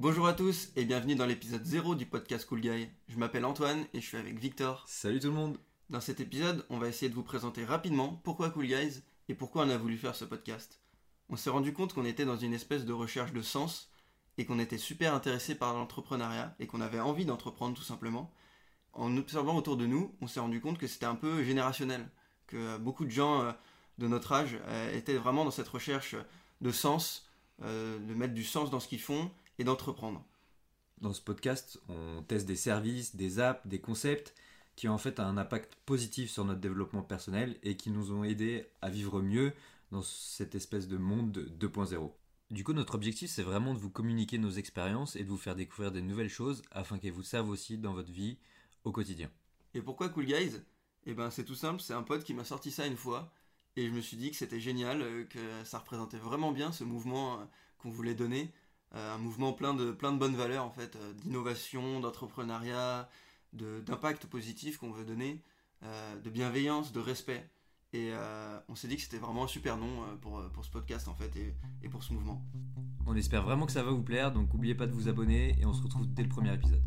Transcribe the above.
Bonjour à tous et bienvenue dans l'épisode 0 du podcast Cool Guy. Je m'appelle Antoine et je suis avec Victor. Salut tout le monde Dans cet épisode, on va essayer de vous présenter rapidement pourquoi Cool Guys et pourquoi on a voulu faire ce podcast. On s'est rendu compte qu'on était dans une espèce de recherche de sens et qu'on était super intéressé par l'entrepreneuriat et qu'on avait envie d'entreprendre tout simplement. En observant autour de nous, on s'est rendu compte que c'était un peu générationnel, que beaucoup de gens euh, de notre âge euh, étaient vraiment dans cette recherche de sens, euh, de mettre du sens dans ce qu'ils font et d'entreprendre. Dans ce podcast, on teste des services, des apps, des concepts qui ont en fait un impact positif sur notre développement personnel et qui nous ont aidés à vivre mieux dans cette espèce de monde 2.0. Du coup, notre objectif, c'est vraiment de vous communiquer nos expériences et de vous faire découvrir des nouvelles choses afin qu'elles vous servent aussi dans votre vie au quotidien. Et pourquoi Cool Guys? Eh ben, c'est tout simple, c'est un pote qui m'a sorti ça une fois et je me suis dit que c'était génial, euh, que ça représentait vraiment bien ce mouvement euh, qu'on voulait donner, un mouvement plein de, plein de bonnes valeurs en fait, d'innovation, d'entrepreneuriat, d'impact positif qu'on veut donner, de bienveillance, de respect. Et on s'est dit que c'était vraiment un super nom pour, pour ce podcast en fait et, et pour ce mouvement. On espère vraiment que ça va vous plaire, donc n'oubliez pas de vous abonner et on se retrouve dès le premier épisode.